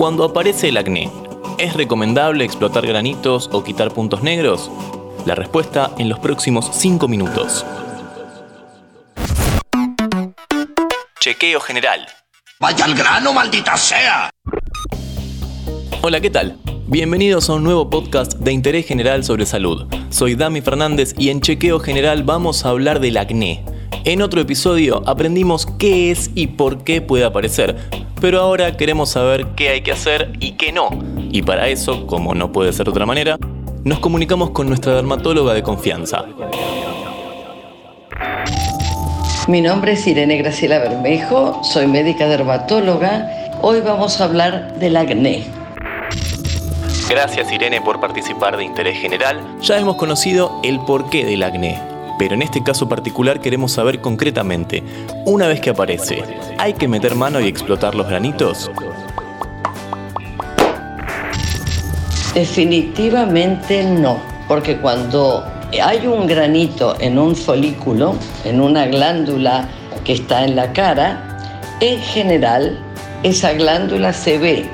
Cuando aparece el acné, ¿es recomendable explotar granitos o quitar puntos negros? La respuesta en los próximos 5 minutos. Chequeo general. ¡Vaya al grano, maldita sea! Hola, ¿qué tal? Bienvenidos a un nuevo podcast de interés general sobre salud. Soy Dami Fernández y en Chequeo General vamos a hablar del acné. En otro episodio aprendimos qué es y por qué puede aparecer, pero ahora queremos saber qué hay que hacer y qué no. Y para eso, como no puede ser de otra manera, nos comunicamos con nuestra dermatóloga de confianza. Mi nombre es Irene Graciela Bermejo, soy médica dermatóloga. Hoy vamos a hablar del acné. Gracias Irene por participar de Interés General. Ya hemos conocido el porqué del acné, pero en este caso particular queremos saber concretamente, una vez que aparece, ¿hay que meter mano y explotar los granitos? Definitivamente no, porque cuando hay un granito en un folículo, en una glándula que está en la cara, en general esa glándula se ve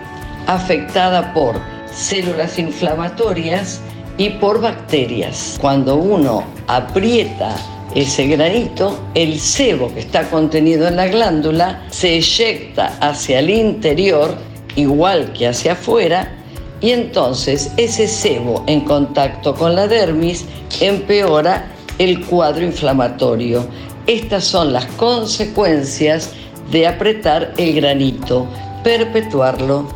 afectada por células inflamatorias y por bacterias. Cuando uno aprieta ese granito, el sebo que está contenido en la glándula se eyecta hacia el interior, igual que hacia afuera, y entonces ese sebo en contacto con la dermis empeora el cuadro inflamatorio. Estas son las consecuencias de apretar el granito, perpetuarlo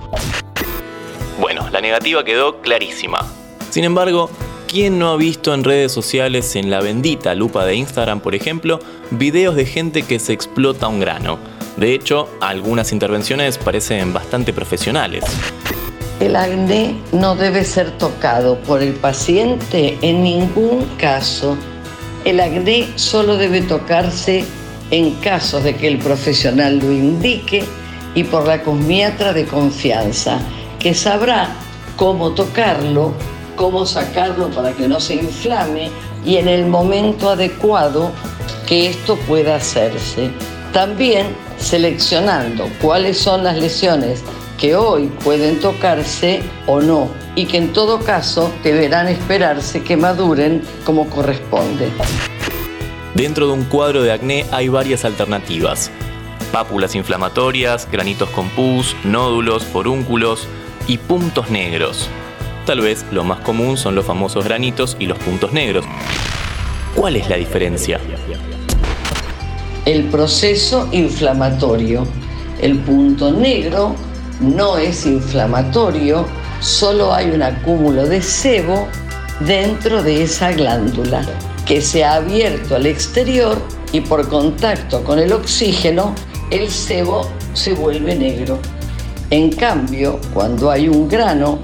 la negativa quedó clarísima. Sin embargo, ¿quién no ha visto en redes sociales, en la bendita lupa de Instagram, por ejemplo, videos de gente que se explota un grano? De hecho, algunas intervenciones parecen bastante profesionales. El acné no debe ser tocado por el paciente en ningún caso. El acné solo debe tocarse en casos de que el profesional lo indique y por la cosmiatra de confianza que sabrá cómo tocarlo, cómo sacarlo para que no se inflame y en el momento adecuado que esto pueda hacerse. También seleccionando cuáles son las lesiones que hoy pueden tocarse o no y que en todo caso deberán esperarse que maduren como corresponde. Dentro de un cuadro de acné hay varias alternativas. Pápulas inflamatorias, granitos con pus, nódulos, forúnculos, y puntos negros. Tal vez lo más común son los famosos granitos y los puntos negros. ¿Cuál es la diferencia? El proceso inflamatorio. El punto negro no es inflamatorio, solo hay un acúmulo de sebo dentro de esa glándula que se ha abierto al exterior y por contacto con el oxígeno el sebo se vuelve negro. En cambio, cuando hay un grano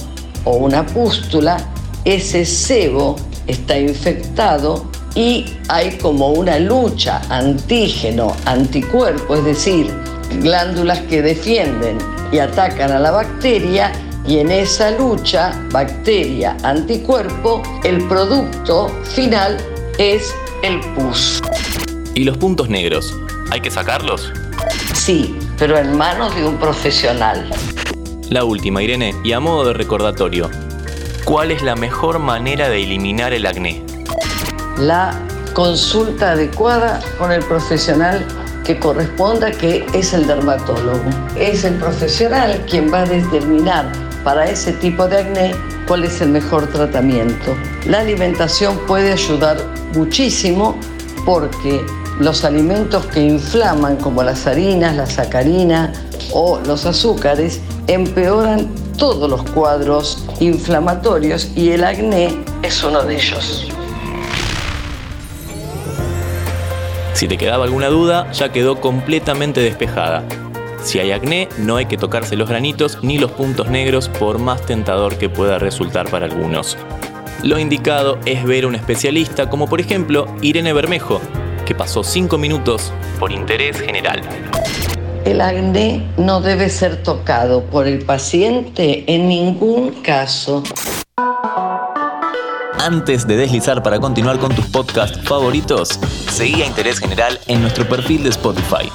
o una pústula, ese sebo está infectado y hay como una lucha antígeno-anticuerpo, es decir, glándulas que defienden y atacan a la bacteria y en esa lucha bacteria-anticuerpo el producto final es el pus. ¿Y los puntos negros? ¿Hay que sacarlos? Sí, pero en manos de un profesional. La última, Irene, y a modo de recordatorio, ¿cuál es la mejor manera de eliminar el acné? La consulta adecuada con el profesional que corresponda, que es el dermatólogo. Es el profesional quien va a determinar para ese tipo de acné cuál es el mejor tratamiento. La alimentación puede ayudar muchísimo porque los alimentos que inflaman, como las harinas, la sacarina o los azúcares, empeoran todos los cuadros inflamatorios y el acné es uno de ellos. Si te quedaba alguna duda, ya quedó completamente despejada. Si hay acné, no hay que tocarse los granitos ni los puntos negros por más tentador que pueda resultar para algunos. Lo indicado es ver a un especialista como por ejemplo Irene Bermejo, que pasó 5 minutos por interés general. El acné no debe ser tocado por el paciente en ningún caso. Antes de deslizar para continuar con tus podcasts favoritos, seguí a Interés General en nuestro perfil de Spotify.